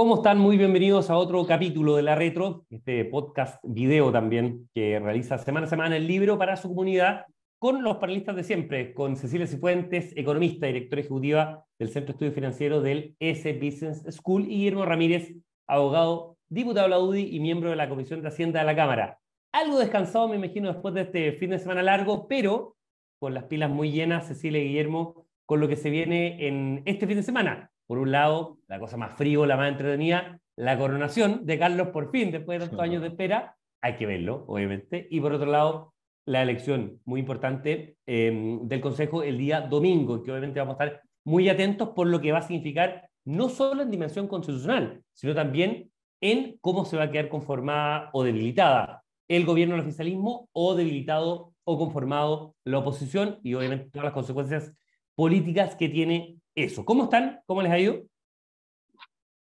¿Cómo están? Muy bienvenidos a otro capítulo de La Retro, este podcast video también que realiza semana a semana el libro para su comunidad con los panelistas de siempre, con Cecilia Cifuentes, economista, directora ejecutiva del Centro de Estudios Financieros del S Business School, y Guillermo Ramírez, abogado, diputado de la UDI y miembro de la Comisión de Hacienda de la Cámara. Algo descansado, me imagino, después de este fin de semana largo, pero con las pilas muy llenas, Cecilia y Guillermo, con lo que se viene en este fin de semana. Por un lado, la cosa más frío, la más entretenida, la coronación de Carlos por fin, después de tantos años de espera, hay que verlo, obviamente. Y por otro lado, la elección muy importante em, del Consejo el día domingo, que obviamente vamos a estar muy atentos por lo que va a significar no solo en dimensión constitucional, sino también en cómo se va a quedar conformada o debilitada el gobierno del oficialismo o debilitado o conformado la oposición y obviamente todas las consecuencias políticas que tiene eso. ¿Cómo están? ¿Cómo les ha ido?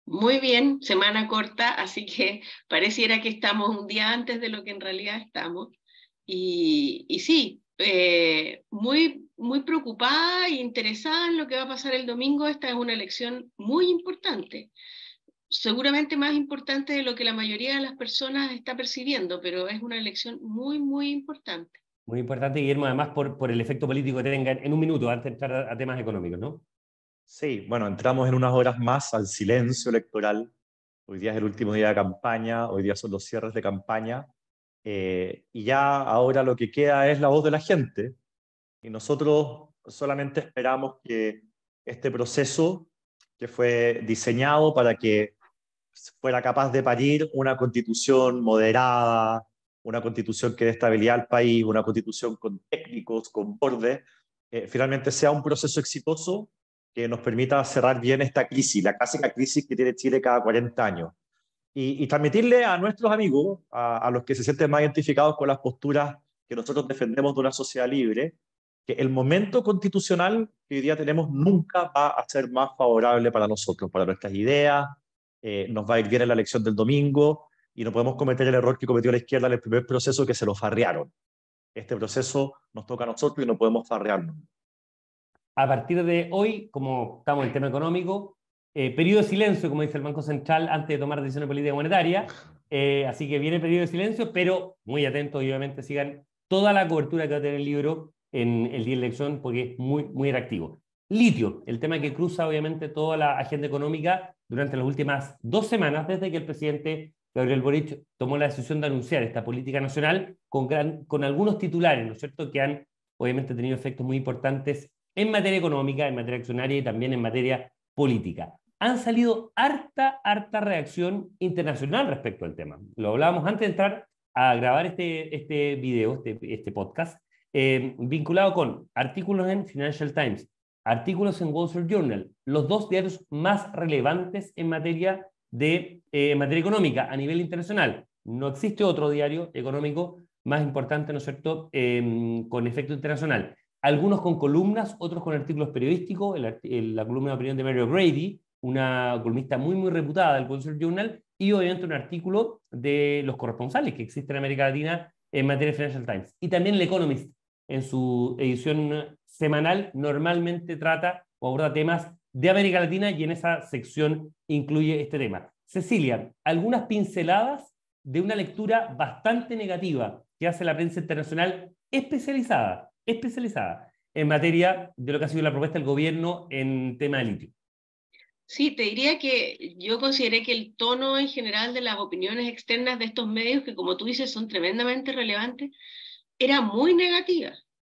Muy bien, semana corta, así que pareciera que estamos un día antes de lo que en realidad estamos. Y, sí, eh, muy, muy preocupada e interesada en lo que va a pasar el domingo. Esta es una elección muy importante, seguramente más importante de lo que la mayoría de las personas está percibiendo, pero es una elección muy, muy importante. Muy importante, Guillermo, además por, por el efecto político que tenga en un minuto antes de entrar a temas económicos, ¿no? Sí, bueno, entramos en unas horas más al silencio electoral. Hoy día es el último día de campaña, hoy día son los cierres de campaña, eh, y ya ahora lo que queda es la voz de la gente. Y nosotros solamente esperamos que este proceso, que fue diseñado para que fuera capaz de parir una constitución moderada, una constitución que dé estabilidad al país, una constitución con técnicos, con borde, eh, finalmente sea un proceso exitoso que nos permita cerrar bien esta crisis, la clásica crisis que tiene Chile cada 40 años. Y, transmitirle a nuestros amigos, a, los que se sienten más identificados con las posturas que nosotros defendemos de una sociedad libre, que el momento constitucional que hoy día tenemos nunca va a ser más favorable para nosotros, para nuestras ideas, eh, nos va a ir bien en la elección del domingo y no podemos cometer el error que cometió la izquierda en el primer proceso que se lo farrearon. Este proceso nos toca a nosotros y no podemos farrearnos a partir de hoy, como estamos en el tema económico, eh, periodo de silencio, como dice el Banco Central, antes de tomar decisiones políticas monetarias. Eh, así que viene el periodo de silencio, pero muy atentos y obviamente sigan toda la cobertura que va a tener el libro en el día de elección, porque es muy, muy atractivo. Litio, el tema que cruza obviamente toda la agenda económica durante las últimas dos semanas, desde que el presidente Gabriel Boric tomó la decisión de anunciar esta política nacional con, con algunos titulares, ¿no es cierto?, que han obviamente tenido efectos muy importantes en materia económica, en materia accionaria y también en materia política. Han salido harta, harta reacción internacional respecto al tema. Lo hablábamos antes de entrar a grabar este, este video, este, este podcast, eh, vinculado con artículos en Financial Times, artículos en Wall Street Journal, los dos diarios más relevantes en materia, de, eh, materia económica a nivel internacional. No existe otro diario económico más importante, ¿no es cierto?, eh, con efecto internacional algunos con columnas, otros con artículos periodísticos, la columna de opinión de Mary O'Grady, una columnista muy, muy reputada del Street Journal, y obviamente un artículo de los corresponsales que existen en América Latina en materia de Financial Times. Y también el Economist, en su edición semanal, normalmente trata o aborda temas de América Latina y en esa sección incluye este tema. Cecilia, algunas pinceladas de una lectura bastante negativa que hace la prensa internacional especializada especializada en materia de lo que ha sido la propuesta del gobierno en tema de litio. Sí, te diría que yo consideré que el tono en general de las opiniones externas de estos medios, que como tú dices son tremendamente relevantes, era muy negativa.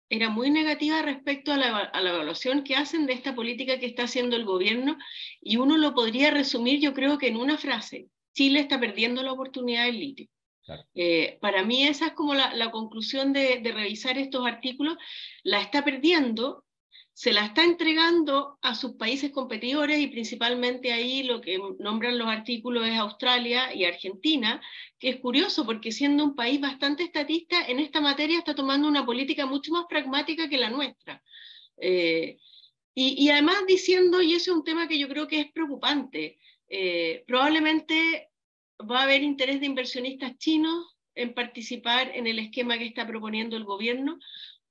Era muy negativa respecto a la, a la evaluación que hacen de esta política que está haciendo el gobierno y uno lo podría resumir yo creo que en una frase. Chile está perdiendo la oportunidad del litio. Eh, para mí esa es como la, conclusión de, revisar estos artículos. La está perdiendo, se la está entregando a sus países competidores y principalmente ahí lo que nombran los artículos es Australia y Argentina, que es curioso porque siendo un país bastante estatista en esta materia está tomando una política mucho más pragmática que la nuestra. Eh, y, además diciendo, y ese es un tema que yo creo que es preocupante, eh, probablemente va a haber interés de inversionistas chinos en participar en el esquema que está proponiendo el gobierno,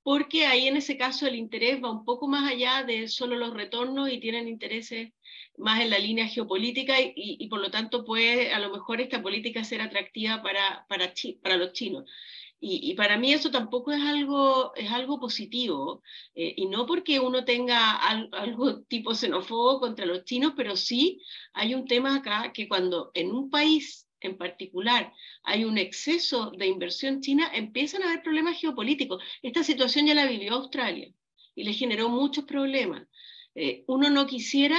porque ahí en ese caso el interés va un poco más allá de solo los retornos y tienen intereses más en la línea geopolítica y, por lo tanto puede a lo mejor esta política ser atractiva para, para, para los chinos. Y, para mí eso tampoco es algo, es algo positivo, eh, y no porque uno tenga algo tipo xenófobo contra los chinos, pero sí hay un tema acá que cuando en un país en particular hay un exceso de inversión china, empiezan a haber problemas geopolíticos. Esta situación ya la vivió Australia y le generó muchos problemas. Eh, uno no quisiera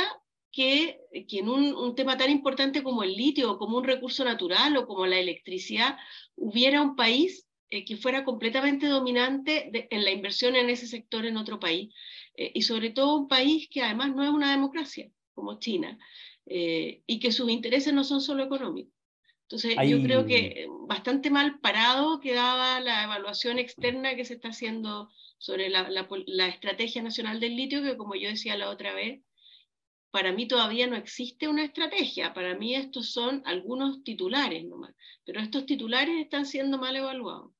que, que en un, un, tema tan importante como el litio, o como un recurso natural o como la electricidad, hubiera un país eh, que fuera completamente dominante en la inversión en ese sector en otro país. Eh, y sobre todo un país que además no es una democracia, como China, eh, y que sus intereses no son solo económicos. Entonces, yo creo que bastante mal parado quedaba la evaluación externa que se está haciendo sobre la, la, la, Estrategia Nacional del Litio, que como yo decía la otra vez, para mí todavía no existe una estrategia, para mí estos son algunos titulares nomás, pero estos titulares están siendo mal evaluados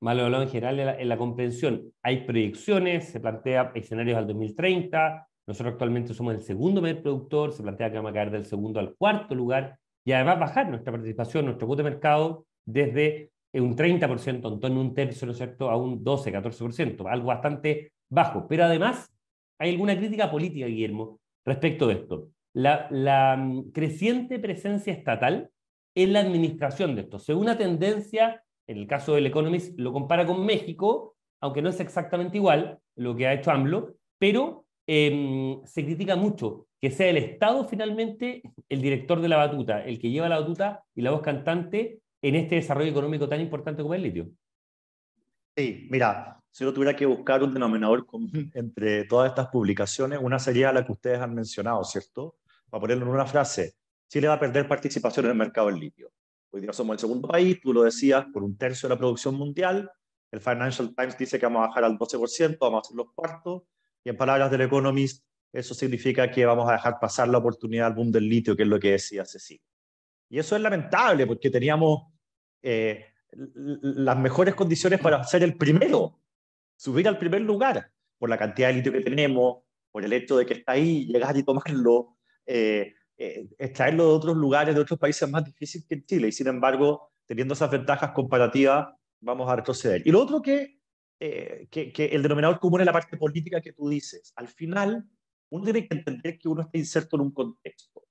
mal hablado en general en la, comprensión. Hay proyecciones, se plantea escenarios al 2030, nosotros actualmente somos el segundo mayor productor, se plantea que vamos a caer del segundo al cuarto lugar y además bajar nuestra participación, nuestro cuota de mercado desde un 30%, en torno a un tercio, ¿no es cierto?, a un 12, 14%, algo bastante bajo. Pero además hay alguna crítica política, Guillermo, respecto de esto. La, la mm, creciente presencia estatal en la administración de esto, según una tendencia en el caso del Economist, lo compara con México, aunque no es exactamente igual lo que ha hecho AMLO, pero em, se critica mucho que sea el Estado finalmente el director de la batuta, el que lleva la batuta y la voz cantante en este desarrollo económico tan importante como el litio. Sí, mira, si yo tuviera que buscar un denominador común entre todas estas publicaciones, una sería la que ustedes han mencionado, ¿cierto? Para ponerlo en una frase, Chile va a perder participación en el mercado del litio. Hoy día somos el segundo país, tú lo decías, por un tercio de la producción mundial. El Financial Times dice que vamos a bajar al 12%, vamos a ser los cuartos. Y en palabras del Economist, eso significa que vamos a dejar pasar la oportunidad al boom del litio, que es lo que decía Cecilia. Y eso es lamentable porque teníamos eh, las mejores condiciones para ser el primero, subir al primer lugar, por la cantidad de litio que tenemos, por el hecho de que está ahí, llegar y tomarlo, eh, eh, extraerlo de otros lugares, de otros países más difícil que en Chile. Y sin embargo, teniendo esas ventajas comparativas, vamos a retroceder. Y lo otro que, eh, que, que, el denominador común es la parte política que tú dices. Al final, uno tiene que entender que uno está inserto en un contexto.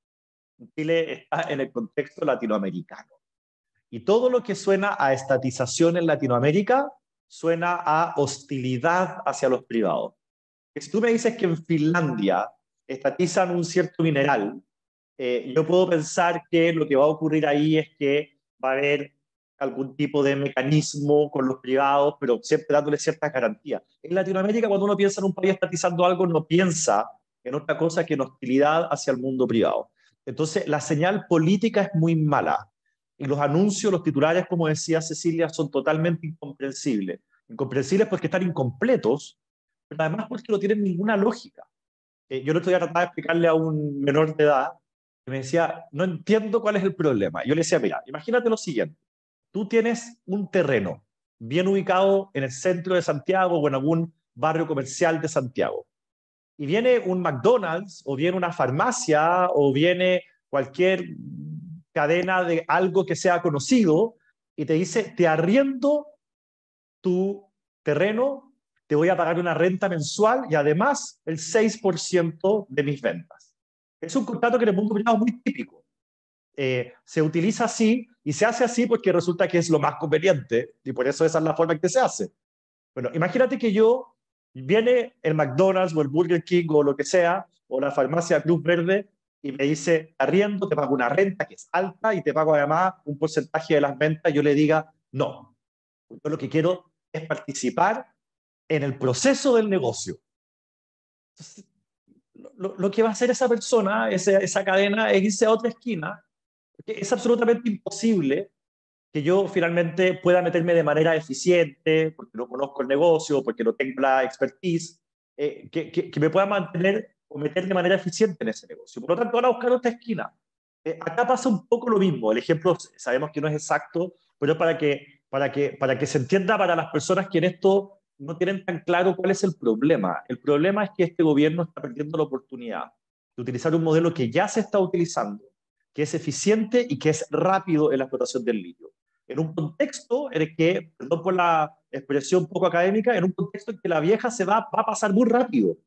Chile está en el contexto latinoamericano. Y todo lo que suena a estatización en Latinoamérica suena a hostilidad hacia los privados. Si tú me dices que en Finlandia estatizan un cierto mineral eh, yo puedo pensar que lo que va a ocurrir ahí es que va a haber algún tipo de mecanismo con los privados, pero siempre dándole ciertas garantías. En Latinoamérica, cuando uno piensa en un país estatizando algo, no piensa en otra cosa que en hostilidad hacia el mundo privado. Entonces, la señal política es muy mala. Y los anuncios, los titulares, como decía Cecilia, son totalmente incomprensibles. Incomprensibles porque están incompletos, pero además porque no tienen ninguna lógica. Eh, yo no estoy tratando de explicarle a un menor de edad me decía, no entiendo cuál es el problema. Yo le decía, mira, imagínate lo siguiente. Tú tienes un terreno bien ubicado en el centro de Santiago o en algún barrio comercial de Santiago. Y viene un McDonald's o viene una farmacia o viene cualquier cadena de algo que sea conocido y te dice, te arriendo tu terreno, te voy a pagar una renta mensual y además el 6% de mis ventas. Es un contrato que en el mundo privado es muy típico. Eh, se utiliza así y se hace así porque resulta que es lo más conveniente y por eso esa es la forma en que se hace. Bueno, imagínate que yo viene el McDonald's o el Burger King o lo que sea, o la farmacia Cruz Verde y me dice, arriendo, te pago una renta que es alta y te pago además un porcentaje de las ventas, yo le diga, no. Yo lo que quiero es participar en el proceso del negocio. Entonces, lo, que va a hacer esa persona, esa, esa cadena, es irse a otra esquina. Porque es absolutamente imposible que yo finalmente pueda meterme de manera eficiente, porque no conozco el negocio, porque no tengo la expertise, eh, que, que, me pueda mantener o meter de manera eficiente en ese negocio. Por lo tanto, ahora buscar otra esquina. Eh, acá pasa un poco lo mismo. El ejemplo sabemos que no es exacto, pero para que, para que, para que se entienda para las personas que en esto no tienen tan claro cuál es el problema. El problema es que este gobierno está perdiendo la oportunidad de utilizar un modelo que ya se está utilizando, que es eficiente y que es rápido en la explotación del litio. En un contexto en el que, perdón por la expresión poco académica, en un contexto en que la vieja se va, va a pasar muy rápido.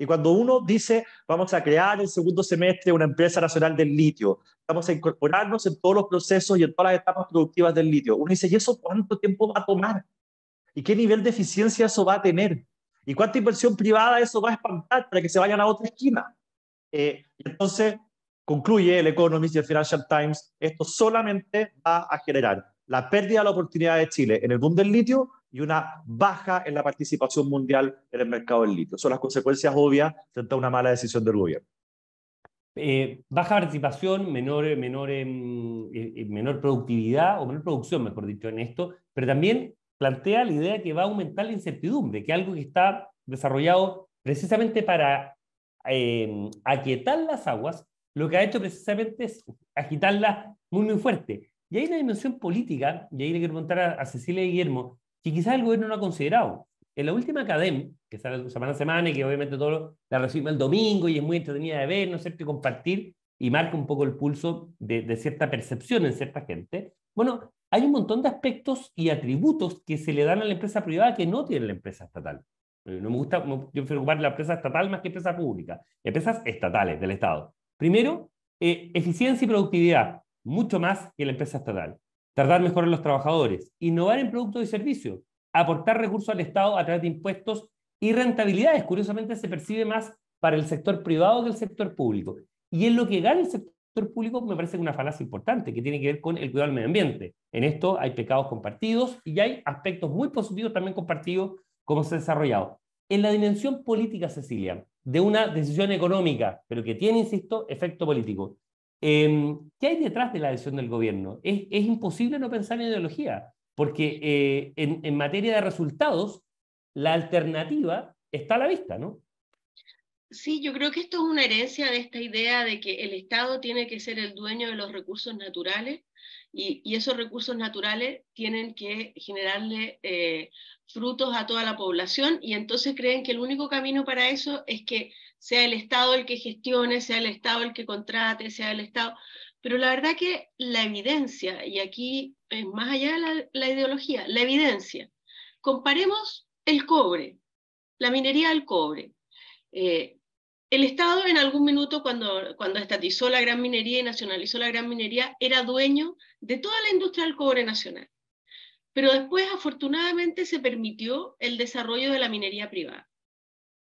Y cuando uno dice, vamos a crear el segundo semestre una empresa nacional del litio, vamos a incorporarnos en todos los procesos y en todas las etapas productivas del litio, uno dice, ¿y eso cuánto tiempo va a tomar? ¿Y qué nivel de eficiencia eso va a tener? ¿Y cuánta inversión privada eso va a espantar para que se vayan a otra esquina? Eh, entonces, concluye el Economist y el Financial Times, esto solamente va a generar la pérdida de la oportunidad de Chile en el boom del litio y una baja en la participación mundial en el mercado del litio. Son las consecuencias obvias frente a una mala decisión del gobierno. Eh, baja participación, menor, menor, em, eh, menor productividad o menor producción, mejor dicho, en esto, pero también plantea la idea que va a aumentar la incertidumbre, que algo que está desarrollado precisamente para eh, aquietar las aguas, lo que ha hecho precisamente es agitarlas muy, muy fuerte. Y hay una dimensión política, y ahí le quiero preguntar a, Cecilia y Guillermo, que quizás el gobierno no ha considerado. En la última CADEM, que sale semana a semana y que obviamente todo la recibe el domingo y es muy entretenida de ver, ¿no es cierto?, y compartir, y marca un poco el pulso de cierta percepción en cierta gente. Bueno, hay un montón de aspectos y atributos que se le dan a la empresa privada que no tiene la empresa estatal. Eh, no me gusta, yo prefiero ocupar la empresa estatal más que empresa pública. Empresas estatales del Estado. Primero, eh, eficiencia y productividad, mucho más que la empresa estatal. Tardar mejor en los trabajadores, innovar en productos y servicios, aportar recursos al Estado a través de impuestos y rentabilidades. Curiosamente se percibe más para el sector privado que el sector público. Y en lo que gana el sector público me parece una falacia importante que tiene que ver con el cuidado del medio ambiente. En esto hay pecados compartidos y hay aspectos muy positivos también compartidos como se ha desarrollado. En la dimensión política, Cecilia, de una decisión económica, pero que tiene, insisto, efecto político. Em, ¿Qué hay detrás de la decisión del gobierno? Es, es imposible no pensar en ideología, porque eh, en, en materia de resultados, la alternativa está a la vista, ¿no? Sí, yo creo que esto es una herencia de esta idea de que el Estado tiene que ser el dueño de los recursos naturales y, esos recursos naturales tienen que generarle eh, frutos a toda la población y entonces creen que el único camino para eso es que sea el Estado el que gestione, sea el Estado el que contrate, sea el Estado. Pero la verdad que la evidencia, y aquí es más allá de la, ideología, la evidencia, comparemos el cobre, la minería del cobre. Eh, el Estado en algún minuto, cuando, cuando estatizó la gran minería y nacionalizó la gran minería, era dueño de toda la industria del cobre nacional. Pero después, afortunadamente, se permitió el desarrollo de la minería privada,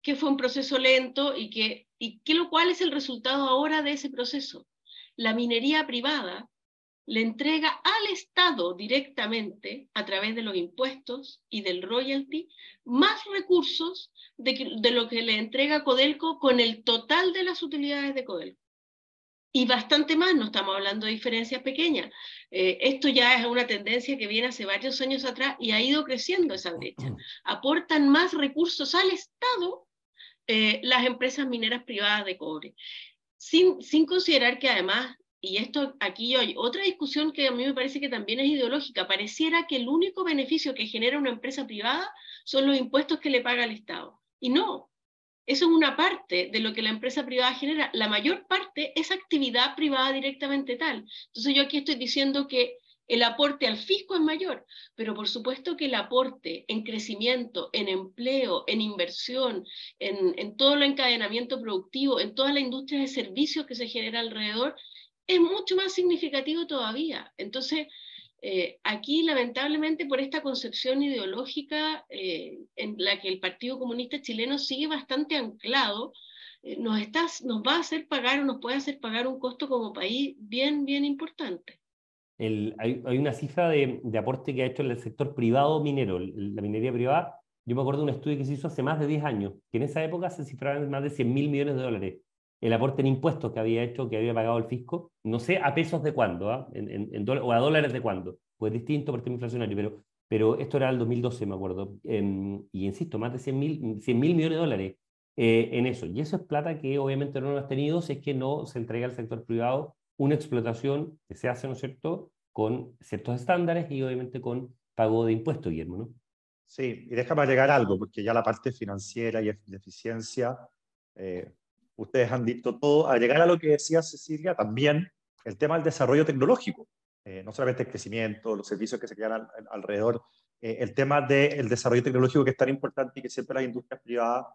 que fue un proceso lento y que, y que lo cual es el resultado ahora de ese proceso. La minería privada le entrega al Estado directamente, a través de los impuestos y del royalty, más recursos de, lo que le entrega Codelco con el total de las utilidades de Codelco. Y bastante más, no estamos hablando de diferencias pequeñas. Eh, esto ya es una tendencia que viene hace varios años atrás y ha ido creciendo esa brecha. Aportan más recursos al Estado eh, las empresas mineras privadas de cobre. Sin, sin considerar que además y esto aquí hay otra discusión que a mí me parece que también es ideológica, pareciera que el único beneficio que genera una empresa privada son los impuestos que le paga el Estado. Y no, eso es una parte de lo que la empresa privada genera. La mayor parte es actividad privada directamente tal. Entonces yo aquí estoy diciendo que el aporte al fisco es mayor, pero por supuesto que el aporte en crecimiento, en empleo, en inversión, en, en todo el encadenamiento productivo, en toda la industria de servicios que se genera alrededor, es mucho más significativo todavía. Entonces, eh, aquí, lamentablemente, por esta concepción ideológica eh, en la que el Partido Comunista Chileno sigue bastante anclado, eh, nos, está, nos va a hacer pagar o nos puede hacer pagar un costo como país bien, bien importante. Hay, una cifra de, de, aporte que ha hecho el sector privado minero, la minería privada. Yo me acuerdo de un estudio que se hizo hace más de 10 años, que en esa época se cifraban más de 100 mil millones de dólares el aporte en impuestos que había hecho, que había pagado el fisco, no sé a pesos de cuándo, ¿ah? en, o a dólares de cuándo, pues distinto por tema inflacionario, pero, pero esto era el 2012, me acuerdo, em, y insisto, más de 100 mil 100 millones de dólares eh, en eso, y eso es plata que obviamente no hemos tenido si es que no se entrega al sector privado una explotación que se hace, ¿no es cierto?, con ciertos estándares y obviamente con pago de impuestos, Guillermo, ¿no? Sí, y déjame agregar algo, porque ya la parte financiera y de eficiencia, eh, ustedes han dicho todo. Agregar a lo que decía Cecilia, también el tema del desarrollo tecnológico, eh, no solamente el crecimiento, los servicios que se crean alrededor, eh, el tema del desarrollo tecnológico que es tan importante y que siempre las industrias privadas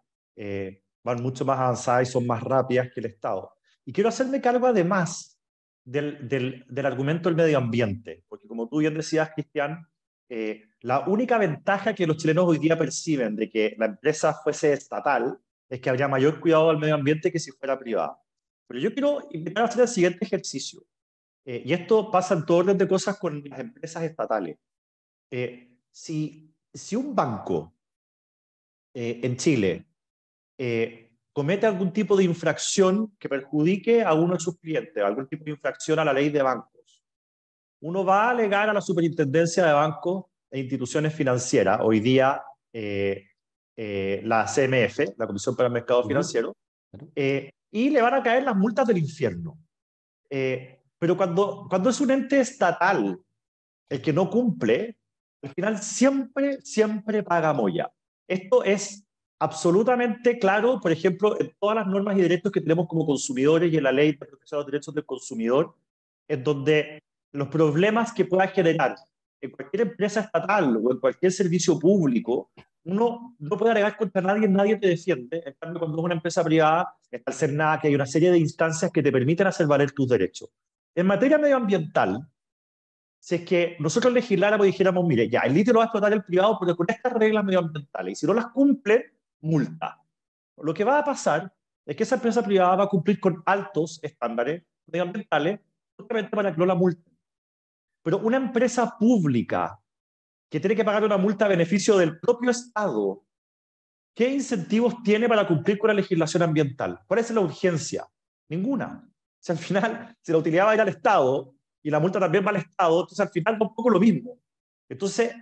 van mucho más avanzadas y son más rápidas que el Estado. Y quiero hacerme cargo además del, del, del argumento del medio ambiente, porque como tú bien decías, Cristian, eh, la única ventaja que los chilenos hoy día perciben de que la empresa fuese estatal es que habría mayor cuidado al medio ambiente que si fuera privada. Pero yo quiero invitar a hacer el siguiente ejercicio. Eh, y esto pasa en todo orden de cosas con las empresas estatales. Eh, si, si un banco en Chile comete algún tipo de infracción que perjudique a uno de sus clientes, algún tipo de infracción a la ley de banco, uno va a alegar a la superintendencia de bancos e instituciones financieras, hoy día eh, eh, la CMF, la Comisión para el Mercado Financiero, eh, y le van a caer las multas del infierno. pero cuando, cuando es un ente estatal el que no cumple, al final siempre, siempre paga moya. Esto es absolutamente claro, por ejemplo, en todas las normas y derechos que tenemos como consumidores y en la ley de protección de los derechos del consumidor, en donde los problemas que pueda generar en cualquier empresa estatal o en cualquier servicio público, uno no puede alegar contra nadie, nadie te defiende. En cambio, cuando es una empresa privada, está el CERNA, que hay una serie de instancias que te permiten hacer valer tus derechos. En materia medioambiental, si es que nosotros legisláramos y dijéramos, mire, ya, el litio lo va a explotar el privado porque con estas reglas medioambientales, y si no las cumple, multa. Lo que va a pasar es que esa empresa privada va a cumplir con altos estándares medioambientales justamente para que no la multa. Pero una empresa pública que tiene que pagar una multa a beneficio del propio Estado, ¿qué incentivos tiene para cumplir con la legislación ambiental? ¿Cuál es la urgencia? Ninguna. Si al final, si la utilidad va a ir al Estado y la multa también va al Estado, entonces al final tampoco lo mismo. Entonces,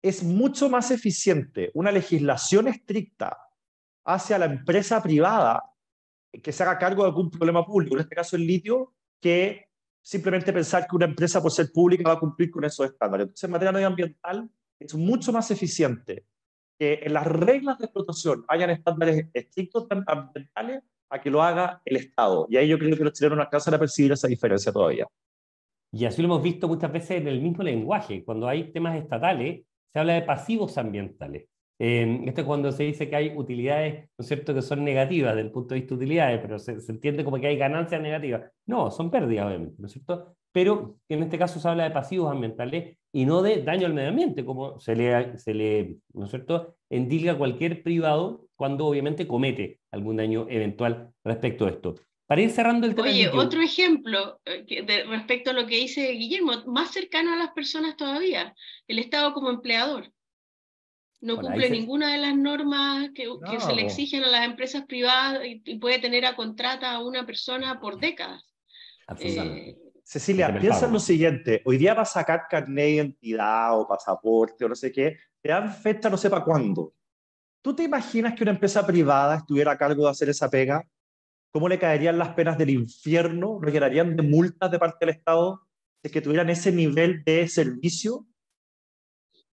es mucho más eficiente una legislación estricta hacia la empresa privada que se haga cargo de algún problema público, en este caso el litio, que simplemente pensar que una empresa, por ser pública, va a cumplir con esos estándares. Entonces, en materia medioambiental, es mucho más eficiente que en las reglas de explotación hayan estándares estrictos ambientales a que lo haga el Estado. Y ahí yo creo que los chilenos no alcanzan a percibir esa diferencia todavía. Y así lo hemos visto muchas veces en el mismo lenguaje. Cuando hay temas estatales, se habla de pasivos ambientales. Eh, esto es cuando se dice que hay utilidades, ¿no es cierto?, que son negativas desde el punto de vista de utilidades, pero se, entiende como que hay ganancias negativas. No, son pérdidas, obviamente, ¿no es cierto? Pero en este caso se habla de pasivos ambientales y no de daño al medio ambiente, como se le, se le ¿no es cierto?, endilga cualquier privado cuando obviamente comete algún daño eventual respecto a esto. Para ir cerrando el tema. Oye, otro ejemplo de, respecto a lo que dice Guillermo, más cercano a las personas todavía, el Estado como empleador. No cumple ninguna de las normas que, se le exigen a las empresas privadas y, puede tener a contrata a una persona por décadas. Eh, Cecilia, piensa en lo siguiente, hoy día va a sacar carnet de identidad o pasaporte o no sé qué, te dan fecha no sé para cuándo. ¿Tú te imaginas que una empresa privada estuviera a cargo de hacer esa pega? ¿Cómo le caerían las penas del infierno? ¿Lo llenarían de multas de parte del Estado? ¿Es que tuvieran ese nivel de servicio?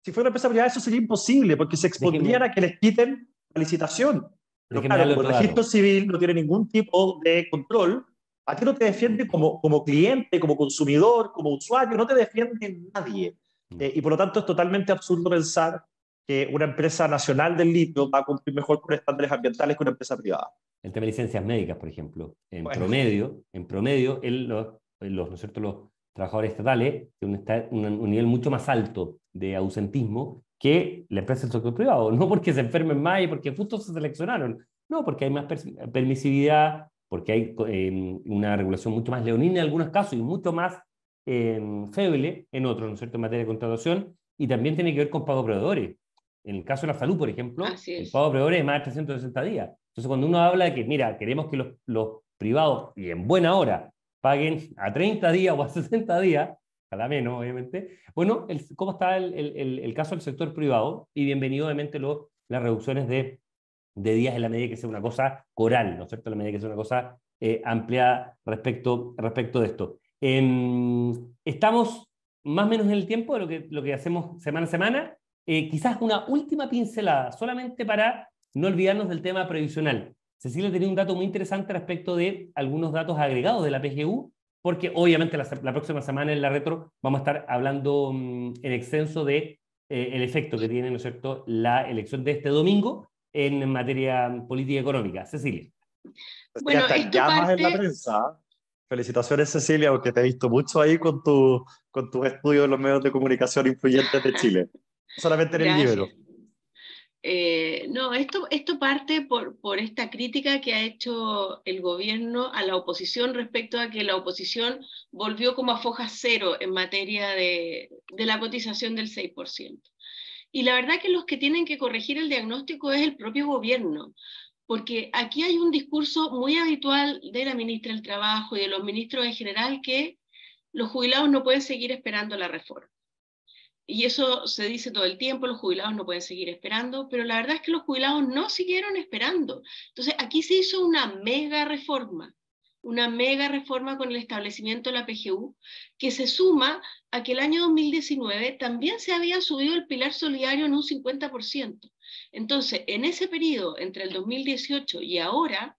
Si fuera una empresa privada, eso sería imposible, porque se expondrían a que les quiten la licitación. Pero claro, el registro civil no tiene ningún tipo de control, a ti no te defiende como, como cliente, como consumidor, como usuario, no te defiende nadie. Eh, y por lo tanto es totalmente absurdo pensar que una empresa nacional del litio va a cumplir mejor con estándares ambientales que una empresa privada. El tema de licencias médicas, por ejemplo. En promedio, en promedio los, los, ¿no es cierto? los trabajadores estatales tienen un, un nivel mucho más alto de ausentismo que la empresa del sector privado. No porque se enfermen más y porque justo se seleccionaron. No, porque hay más permisividad, porque hay em, una regulación mucho más leonina en algunos casos y mucho más eh, feble en otros, ¿no es cierto?, en materia de contratación. Y también tiene que ver con pago proveedores. En el caso de la salud, por ejemplo, el pago proveedores es más de 360 días. Entonces, cuando uno habla de que, mira, queremos que los, los privados, y en buena hora, paguen a 30 días o a 60 días, cada menos, obviamente. Bueno, ¿cómo está el, caso del sector privado? Y bienvenido, obviamente, las reducciones de, días en la medida que sea una cosa coral, ¿no es cierto? En la medida que sea una cosa eh, ampliada respecto, respecto de esto. Em, estamos más o menos en el tiempo de lo que, lo que hacemos semana a semana. Eh, quizás una última pincelada, solamente para no olvidarnos del tema previsional. Cecilia tenía un dato muy interesante respecto de algunos datos agregados de la PGU, porque obviamente la, próxima semana en la retro vamos a estar hablando mm, en extenso de eh, el efecto que tiene, ¿no es cierto?, la elección de este domingo en materia política económica. Cecilia. Bueno, esto llamas en la prensa. Felicitaciones, Cecilia, porque te he visto mucho ahí con tu, con tus estudios en los medios de comunicación influyentes de Chile. Solamente en el libro. Eh, no, esto, parte por, por, esta crítica que ha hecho el gobierno a la oposición respecto a que la oposición volvió como a foja cero en materia de, de la cotización del 6%. Y la verdad que los que tienen que corregir el diagnóstico es el propio gobierno, porque aquí hay un discurso muy habitual de la ministra del Trabajo y de los ministros en general que los jubilados no pueden seguir esperando la reforma. Y eso se dice todo el tiempo, los jubilados no pueden seguir esperando, pero la verdad es que los jubilados no siguieron esperando. Entonces, aquí se hizo una mega reforma, una mega reforma con el establecimiento de la PGU, que se suma a que el año 2019 también se había subido el pilar solidario en un 50%. Entonces, en ese periodo, entre el 2018 y ahora,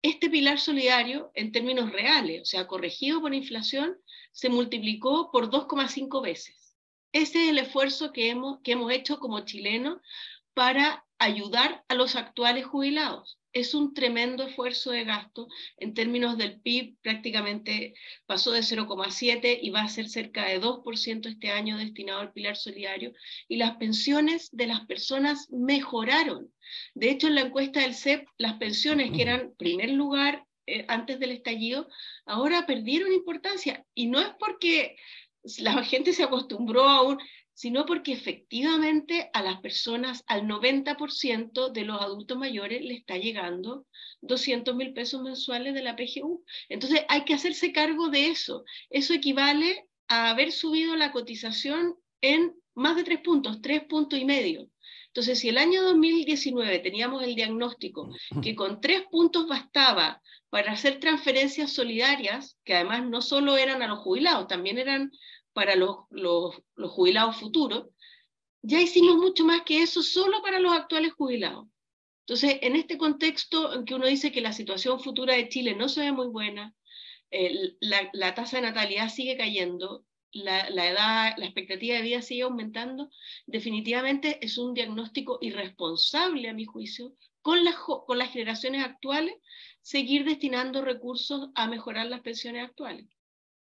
este pilar solidario, en términos reales, o sea, corregido por inflación, se multiplicó por 2,5 veces. Ese es el esfuerzo que hemos, que hemos hecho como chilenos para ayudar a los actuales jubilados. Es un tremendo esfuerzo de gasto en términos del PIB, prácticamente pasó de 0,7 y va a ser cerca de 2% este año destinado al pilar solidario. Y las pensiones de las personas mejoraron. De hecho, en la encuesta del CEP, las pensiones que eran primer lugar eh, antes del estallido, ahora perdieron importancia. Y no es porque la gente se acostumbró aún, sino porque efectivamente a las personas, al 90% de los adultos mayores le está llegando 200 mil pesos mensuales de la PGU. Entonces hay que hacerse cargo de eso. Eso equivale a haber subido la cotización en más de tres puntos, tres puntos y medio. Entonces, si el año 2019 teníamos el diagnóstico que con tres puntos bastaba para hacer transferencias solidarias, que además no solo eran a los jubilados, también eran para los, los, jubilados futuros, ya hicimos mucho más que eso solo para los actuales jubilados. Entonces, en este contexto en que uno dice que la situación futura de Chile no se ve muy buena, la, la, tasa de natalidad sigue cayendo, la, la, edad, la expectativa de vida sigue aumentando, definitivamente es un diagnóstico irresponsable, a mi juicio, con las, con las generaciones actuales, seguir destinando recursos a mejorar las pensiones actuales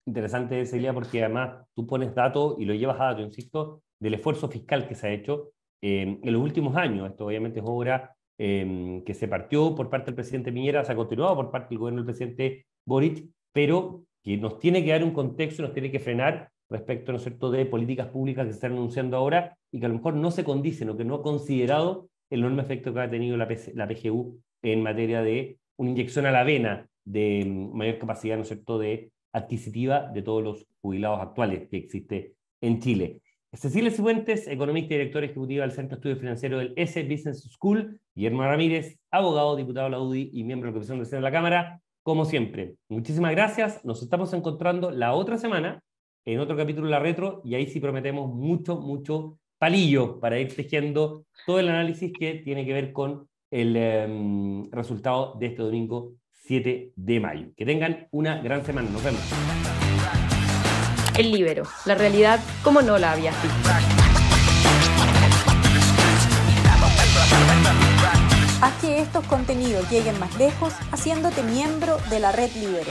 interesante, Celia, porque además tú pones datos y lo llevas a datos, insisto, del esfuerzo fiscal que se ha hecho eh, en los últimos años. Esto obviamente es obra eh, que se partió por parte del presidente Miñera, se ha continuado por parte del gobierno del presidente Boric, pero que nos tiene que dar un contexto, nos tiene que frenar respecto, ¿no es cierto?, de políticas públicas que se están anunciando ahora y que a lo mejor no se condicen o que no ha considerado el enorme efecto que ha tenido la, la PGU en materia de una inyección a la vena de mm, mayor capacidad, ¿no es cierto?, de adquisitiva de todos los jubilados actuales que existe en Chile. Cecilia Cifuentes, economista y directora ejecutiva del Centro de Estudios Financieros del S Business School, Guillermo Ramírez, abogado, diputado de la UDI y miembro de la Comisión de de la Cámara, como siempre. Muchísimas gracias, nos estamos encontrando la otra semana en otro capítulo de la retro y ahí sí prometemos mucho, mucho palillo para ir tejiendo todo el análisis que tiene que ver con el em, resultado de este domingo 7 de mayo. Que tengan una gran semana. Nos vemos. El libero, la realidad como no la había visto. Haz que estos contenidos lleguen más lejos haciéndote miembro de la red Libero.